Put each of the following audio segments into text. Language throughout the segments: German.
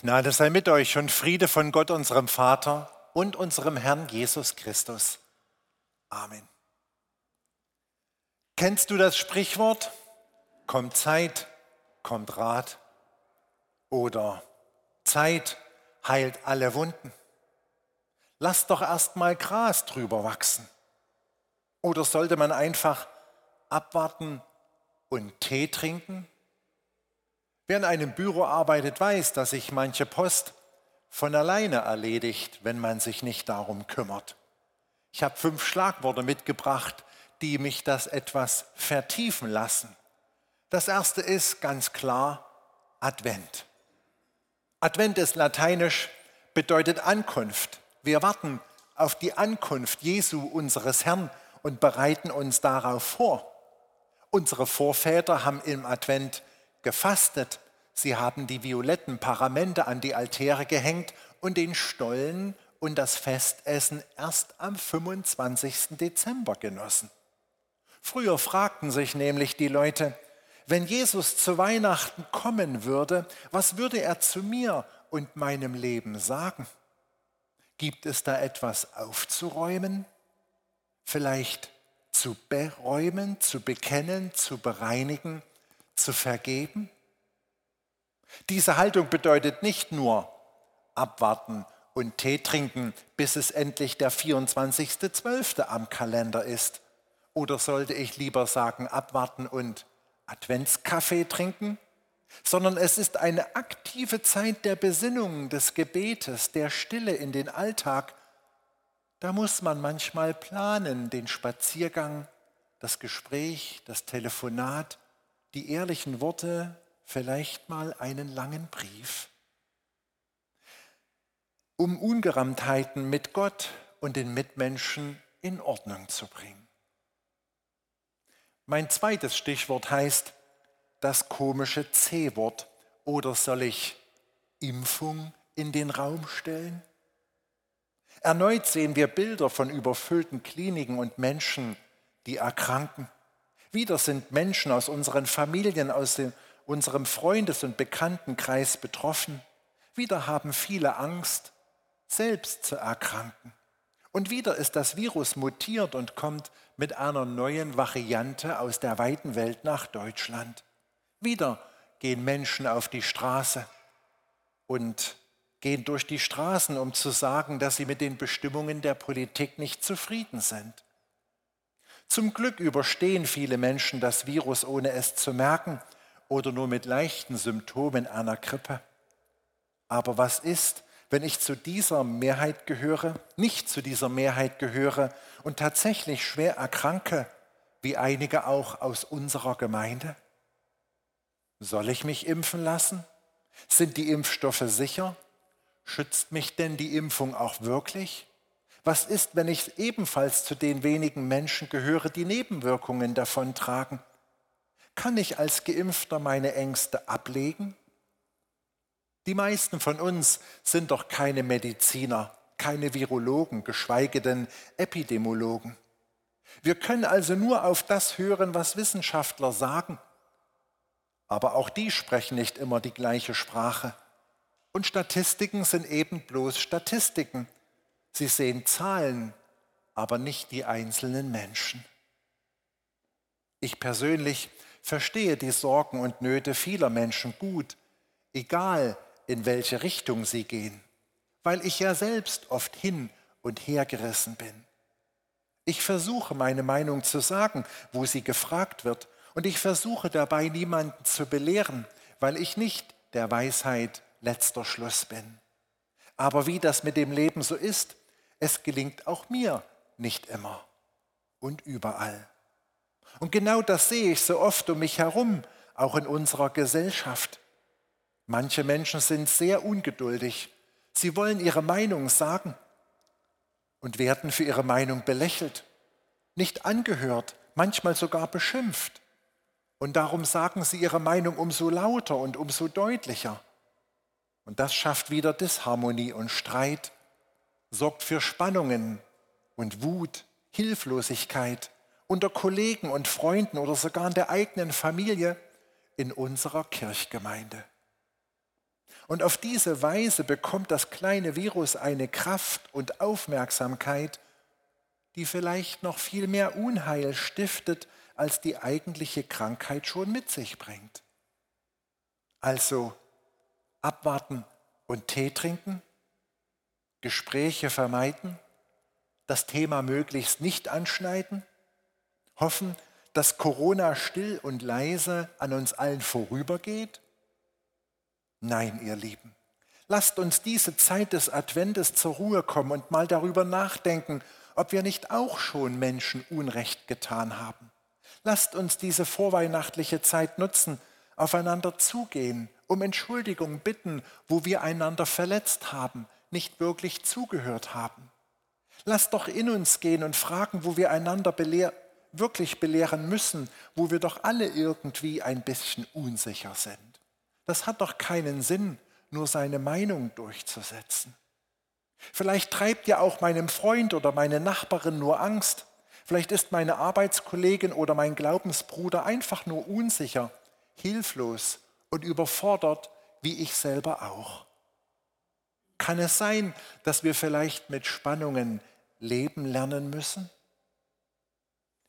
Gnade sei mit euch und Friede von Gott, unserem Vater und unserem Herrn Jesus Christus. Amen. Kennst du das Sprichwort? Kommt Zeit, kommt Rat. Oder Zeit heilt alle Wunden. Lass doch erst mal Gras drüber wachsen. Oder sollte man einfach abwarten und Tee trinken? Wer in einem Büro arbeitet, weiß, dass sich manche Post von alleine erledigt, wenn man sich nicht darum kümmert. Ich habe fünf Schlagworte mitgebracht, die mich das etwas vertiefen lassen. Das erste ist ganz klar Advent. Advent ist lateinisch, bedeutet Ankunft. Wir warten auf die Ankunft Jesu, unseres Herrn, und bereiten uns darauf vor. Unsere Vorväter haben im Advent gefastet. Sie haben die violetten Paramente an die Altäre gehängt und den Stollen und das Festessen erst am 25. Dezember genossen. Früher fragten sich nämlich die Leute, wenn Jesus zu Weihnachten kommen würde, was würde er zu mir und meinem Leben sagen? Gibt es da etwas aufzuräumen? Vielleicht zu beräumen, zu bekennen, zu bereinigen? Zu vergeben? Diese Haltung bedeutet nicht nur abwarten und Tee trinken, bis es endlich der 24.12. am Kalender ist. Oder sollte ich lieber sagen, abwarten und Adventskaffee trinken? Sondern es ist eine aktive Zeit der Besinnung, des Gebetes, der Stille in den Alltag. Da muss man manchmal planen, den Spaziergang, das Gespräch, das Telefonat, die ehrlichen Worte, vielleicht mal einen langen Brief. Um Ungereimtheiten mit Gott und den Mitmenschen in Ordnung zu bringen. Mein zweites Stichwort heißt das komische C-Wort oder soll ich Impfung in den Raum stellen? Erneut sehen wir Bilder von überfüllten Kliniken und Menschen, die erkranken. Wieder sind Menschen aus unseren Familien, aus dem, unserem Freundes- und Bekanntenkreis betroffen. Wieder haben viele Angst, selbst zu erkranken. Und wieder ist das Virus mutiert und kommt mit einer neuen Variante aus der weiten Welt nach Deutschland. Wieder gehen Menschen auf die Straße und gehen durch die Straßen, um zu sagen, dass sie mit den Bestimmungen der Politik nicht zufrieden sind. Zum Glück überstehen viele Menschen das Virus, ohne es zu merken oder nur mit leichten Symptomen einer Grippe. Aber was ist, wenn ich zu dieser Mehrheit gehöre, nicht zu dieser Mehrheit gehöre und tatsächlich schwer erkranke, wie einige auch aus unserer Gemeinde? Soll ich mich impfen lassen? Sind die Impfstoffe sicher? Schützt mich denn die Impfung auch wirklich? Was ist, wenn ich ebenfalls zu den wenigen Menschen gehöre, die Nebenwirkungen davontragen? Kann ich als Geimpfter meine Ängste ablegen? Die meisten von uns sind doch keine Mediziner, keine Virologen, geschweige denn Epidemiologen. Wir können also nur auf das hören, was Wissenschaftler sagen. Aber auch die sprechen nicht immer die gleiche Sprache. Und Statistiken sind eben bloß Statistiken. Sie sehen Zahlen, aber nicht die einzelnen Menschen. Ich persönlich verstehe die Sorgen und Nöte vieler Menschen gut, egal in welche Richtung sie gehen, weil ich ja selbst oft hin und her gerissen bin. Ich versuche meine Meinung zu sagen, wo sie gefragt wird, und ich versuche dabei niemanden zu belehren, weil ich nicht der Weisheit letzter Schluss bin. Aber wie das mit dem Leben so ist, es gelingt auch mir nicht immer und überall. Und genau das sehe ich so oft um mich herum, auch in unserer Gesellschaft. Manche Menschen sind sehr ungeduldig. Sie wollen ihre Meinung sagen und werden für ihre Meinung belächelt, nicht angehört, manchmal sogar beschimpft. Und darum sagen sie ihre Meinung umso lauter und umso deutlicher. Und das schafft wieder Disharmonie und Streit sorgt für Spannungen und Wut, Hilflosigkeit unter Kollegen und Freunden oder sogar in der eigenen Familie in unserer Kirchgemeinde. Und auf diese Weise bekommt das kleine Virus eine Kraft und Aufmerksamkeit, die vielleicht noch viel mehr Unheil stiftet, als die eigentliche Krankheit schon mit sich bringt. Also abwarten und Tee trinken, Gespräche vermeiden, das Thema möglichst nicht anschneiden, hoffen, dass Corona still und leise an uns allen vorübergeht? Nein, ihr Lieben, lasst uns diese Zeit des Adventes zur Ruhe kommen und mal darüber nachdenken, ob wir nicht auch schon Menschen Unrecht getan haben. Lasst uns diese vorweihnachtliche Zeit nutzen, aufeinander zugehen, um Entschuldigung bitten, wo wir einander verletzt haben, nicht wirklich zugehört haben. Lasst doch in uns gehen und fragen, wo wir einander belehr wirklich belehren müssen, wo wir doch alle irgendwie ein bisschen unsicher sind. Das hat doch keinen Sinn, nur seine Meinung durchzusetzen. Vielleicht treibt ja auch meinem Freund oder meine Nachbarin nur Angst. Vielleicht ist meine Arbeitskollegin oder mein Glaubensbruder einfach nur unsicher, hilflos und überfordert, wie ich selber auch. Kann es sein, dass wir vielleicht mit Spannungen leben lernen müssen?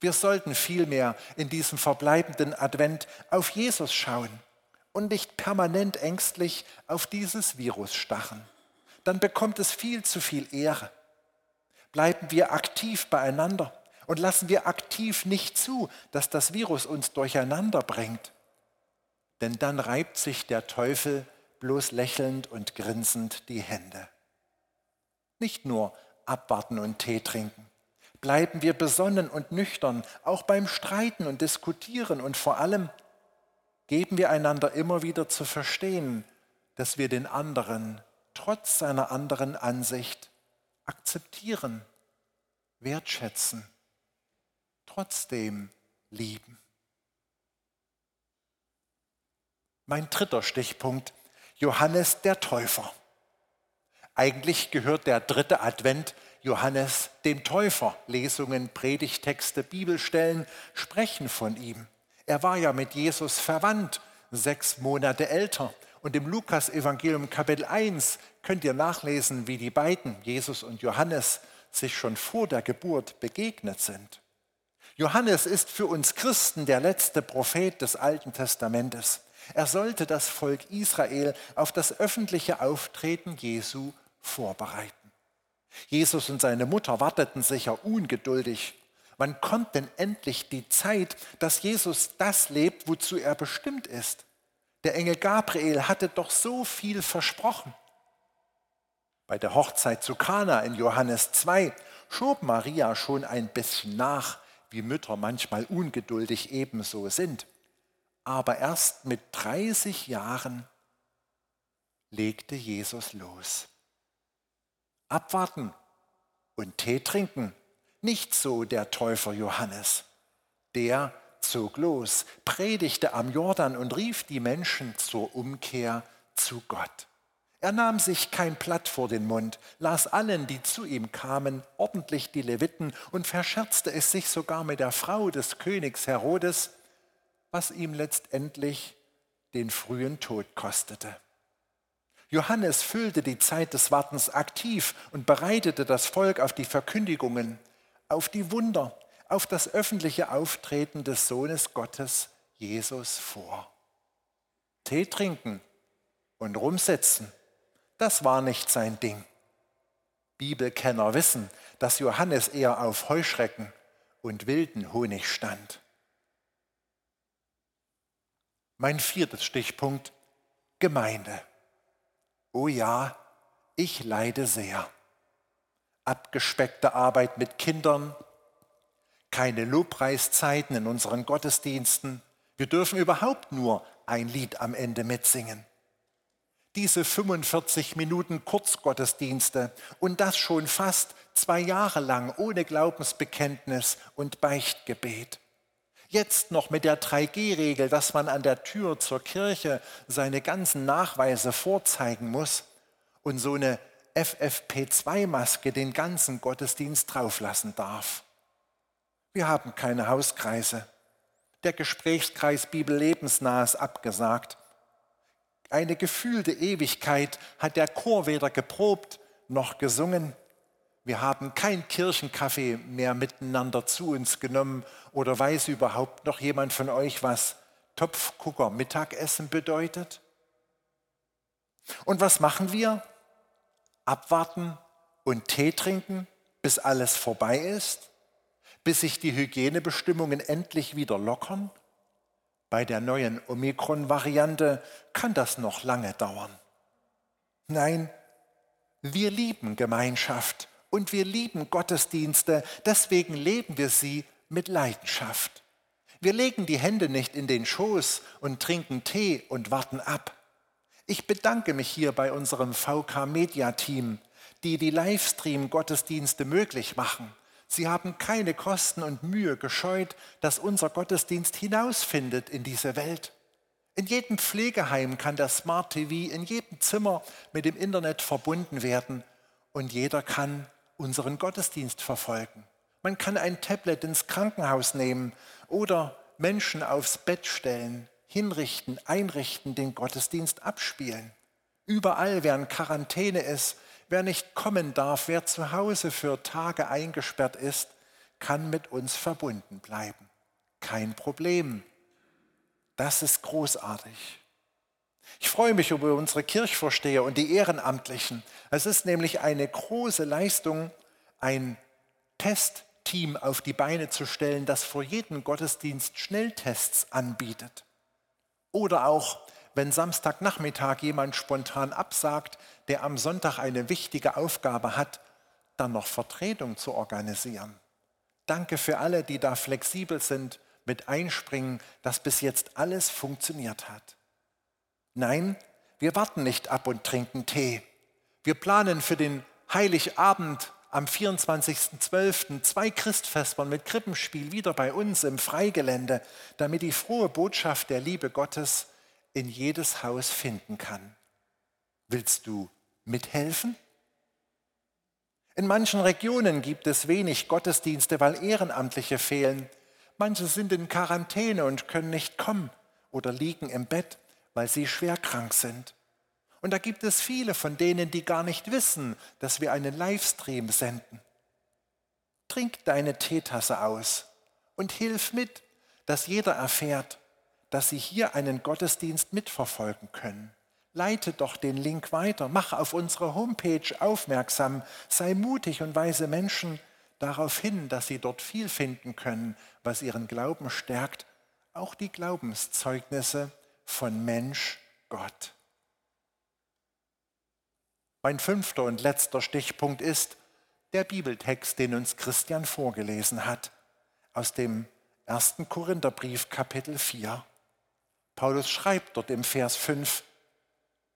Wir sollten vielmehr in diesem verbleibenden Advent auf Jesus schauen und nicht permanent ängstlich auf dieses Virus stachen. Dann bekommt es viel zu viel Ehre. Bleiben wir aktiv beieinander und lassen wir aktiv nicht zu, dass das Virus uns durcheinander bringt. Denn dann reibt sich der Teufel bloß lächelnd und grinsend die Hände. Nicht nur abwarten und Tee trinken. Bleiben wir besonnen und nüchtern, auch beim Streiten und Diskutieren und vor allem geben wir einander immer wieder zu verstehen, dass wir den anderen trotz seiner anderen Ansicht akzeptieren, wertschätzen, trotzdem lieben. Mein dritter Stichpunkt, Johannes der Täufer. Eigentlich gehört der dritte Advent Johannes dem Täufer. Lesungen, Predigtexte, Bibelstellen sprechen von ihm. Er war ja mit Jesus verwandt, sechs Monate älter. Und im Lukas-Evangelium Kapitel 1 könnt ihr nachlesen, wie die beiden, Jesus und Johannes, sich schon vor der Geburt begegnet sind. Johannes ist für uns Christen der letzte Prophet des Alten Testamentes. Er sollte das Volk Israel auf das öffentliche Auftreten Jesu vorbereiten. Jesus und seine Mutter warteten sicher ungeduldig Wann kommt denn endlich die Zeit, dass Jesus das lebt, wozu er bestimmt ist? Der Engel Gabriel hatte doch so viel versprochen. Bei der Hochzeit zu Kana in Johannes 2 schob Maria schon ein bisschen nach, wie Mütter manchmal ungeduldig ebenso sind. Aber erst mit 30 Jahren legte Jesus los. Abwarten und Tee trinken nicht so der Täufer Johannes. Der zog los, predigte am Jordan und rief die Menschen zur Umkehr zu Gott. Er nahm sich kein Blatt vor den Mund, las allen, die zu ihm kamen, ordentlich die Leviten und verscherzte es sich sogar mit der Frau des Königs Herodes, was ihm letztendlich den frühen Tod kostete. Johannes füllte die Zeit des Wartens aktiv und bereitete das Volk auf die Verkündigungen, auf die Wunder, auf das öffentliche Auftreten des Sohnes Gottes, Jesus, vor. Tee trinken und rumsitzen, das war nicht sein Ding. Bibelkenner wissen, dass Johannes eher auf Heuschrecken und wilden Honig stand. Mein viertes Stichpunkt, Gemeinde. Oh ja, ich leide sehr abgespeckte Arbeit mit Kindern, keine Lobpreiszeiten in unseren Gottesdiensten. Wir dürfen überhaupt nur ein Lied am Ende mitsingen. Diese 45 Minuten Kurzgottesdienste und das schon fast zwei Jahre lang ohne Glaubensbekenntnis und Beichtgebet. Jetzt noch mit der 3G-Regel, dass man an der Tür zur Kirche seine ganzen Nachweise vorzeigen muss und so eine FFP2-Maske den ganzen Gottesdienst drauflassen darf. Wir haben keine Hauskreise. Der Gesprächskreis Bibel lebensnah ist abgesagt. Eine gefühlte Ewigkeit hat der Chor weder geprobt noch gesungen. Wir haben kein Kirchenkaffee mehr miteinander zu uns genommen oder weiß überhaupt noch jemand von euch, was Topfgucker Mittagessen bedeutet? Und was machen wir? Abwarten und Tee trinken, bis alles vorbei ist? Bis sich die Hygienebestimmungen endlich wieder lockern? Bei der neuen Omikron-Variante kann das noch lange dauern. Nein, wir lieben Gemeinschaft und wir lieben Gottesdienste, deswegen leben wir sie mit Leidenschaft. Wir legen die Hände nicht in den Schoß und trinken Tee und warten ab. Ich bedanke mich hier bei unserem VK Media Team, die die Livestream-Gottesdienste möglich machen Sie haben keine Kosten und Mühe gescheut, dass unser Gottesdienst hinausfindet in diese Welt. In jedem Pflegeheim kann der Smart TV in jedem Zimmer mit dem Internet verbunden werden und jeder kann unseren Gottesdienst verfolgen. Man kann ein Tablet ins Krankenhaus nehmen oder Menschen aufs Bett stellen, hinrichten, einrichten, den Gottesdienst abspielen. Überall, während Quarantäne ist, Wer nicht kommen darf, wer zu Hause für Tage eingesperrt ist, kann mit uns verbunden bleiben. Kein Problem. Das ist großartig. Ich freue mich über unsere Kirchvorsteher und die Ehrenamtlichen. Es ist nämlich eine große Leistung, ein Testteam auf die Beine zu stellen, das vor jedem Gottesdienst Schnelltests anbietet. Oder auch wenn Samstagnachmittag jemand spontan absagt, der am Sonntag eine wichtige Aufgabe hat, dann noch Vertretung zu organisieren. Danke für alle, die da flexibel sind, mit einspringen, dass bis jetzt alles funktioniert hat. Nein, wir warten nicht ab und trinken Tee. Wir planen für den Heiligabend am 24.12. zwei Christfestern mit Krippenspiel wieder bei uns im Freigelände, damit die frohe Botschaft der Liebe Gottes in jedes Haus finden kann. Willst du mithelfen? In manchen Regionen gibt es wenig Gottesdienste, weil Ehrenamtliche fehlen. Manche sind in Quarantäne und können nicht kommen oder liegen im Bett, weil sie schwer krank sind. Und da gibt es viele von denen, die gar nicht wissen, dass wir einen Livestream senden. Trink deine Teetasse aus und hilf mit, dass jeder erfährt, dass Sie hier einen Gottesdienst mitverfolgen können. Leite doch den Link weiter, mach auf unsere Homepage aufmerksam, sei mutig und weise Menschen darauf hin, dass sie dort viel finden können, was ihren Glauben stärkt, auch die Glaubenszeugnisse von Mensch Gott. Mein fünfter und letzter Stichpunkt ist der Bibeltext, den uns Christian vorgelesen hat, aus dem ersten Korintherbrief Kapitel 4. Paulus schreibt dort im Vers 5,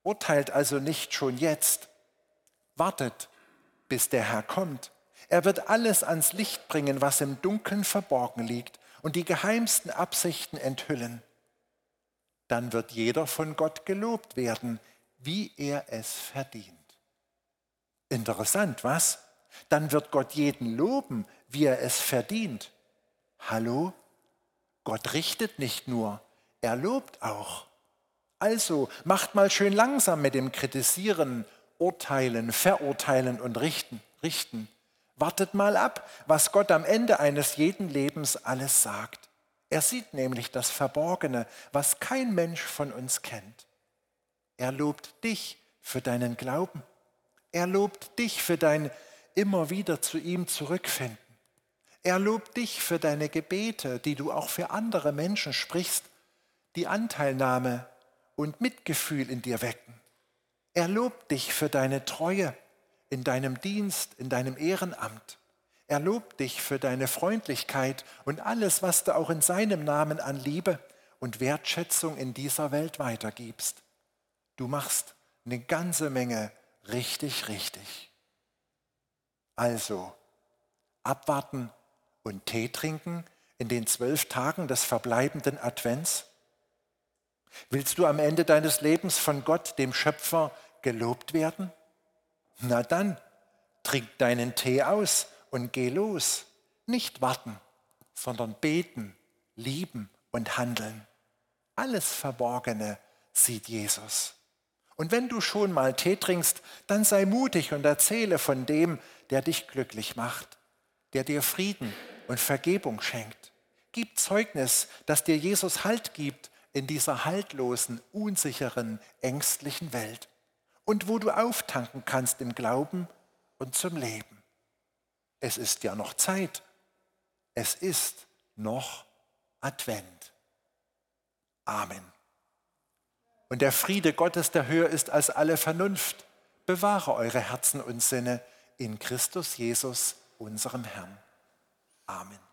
urteilt also nicht schon jetzt, wartet, bis der Herr kommt. Er wird alles ans Licht bringen, was im Dunkeln verborgen liegt und die geheimsten Absichten enthüllen. Dann wird jeder von Gott gelobt werden, wie er es verdient. Interessant, was? Dann wird Gott jeden loben, wie er es verdient. Hallo? Gott richtet nicht nur, er lobt auch. Also macht mal schön langsam mit dem Kritisieren, Urteilen, Verurteilen und Richten. richten. Wartet mal ab, was Gott am Ende eines jeden Lebens alles sagt. Er sieht nämlich das Verborgene, was kein Mensch von uns kennt. Er lobt dich für deinen Glauben. Er lobt dich für dein immer wieder zu ihm zurückfinden. Er lobt dich für deine Gebete, die du auch für andere Menschen sprichst die Anteilnahme und Mitgefühl in dir wecken. Er lobt dich für deine Treue in deinem Dienst, in deinem Ehrenamt. Er lobt dich für deine Freundlichkeit und alles, was du auch in seinem Namen an Liebe und Wertschätzung in dieser Welt weitergibst. Du machst eine ganze Menge richtig, richtig. Also, abwarten und Tee trinken in den zwölf Tagen des verbleibenden Advents? Willst du am Ende deines Lebens von Gott, dem Schöpfer, gelobt werden? Na dann, trink deinen Tee aus und geh los. Nicht warten, sondern beten, lieben und handeln. Alles Verborgene sieht Jesus. Und wenn du schon mal Tee trinkst, dann sei mutig und erzähle von dem, der dich glücklich macht, der dir Frieden und Vergebung schenkt. Gib Zeugnis, dass dir Jesus Halt gibt in dieser haltlosen, unsicheren, ängstlichen Welt und wo du auftanken kannst im Glauben und zum Leben. Es ist ja noch Zeit. Es ist noch Advent. Amen. Und der Friede Gottes, der höher ist als alle Vernunft, bewahre eure Herzen und Sinne in Christus Jesus, unserem Herrn. Amen.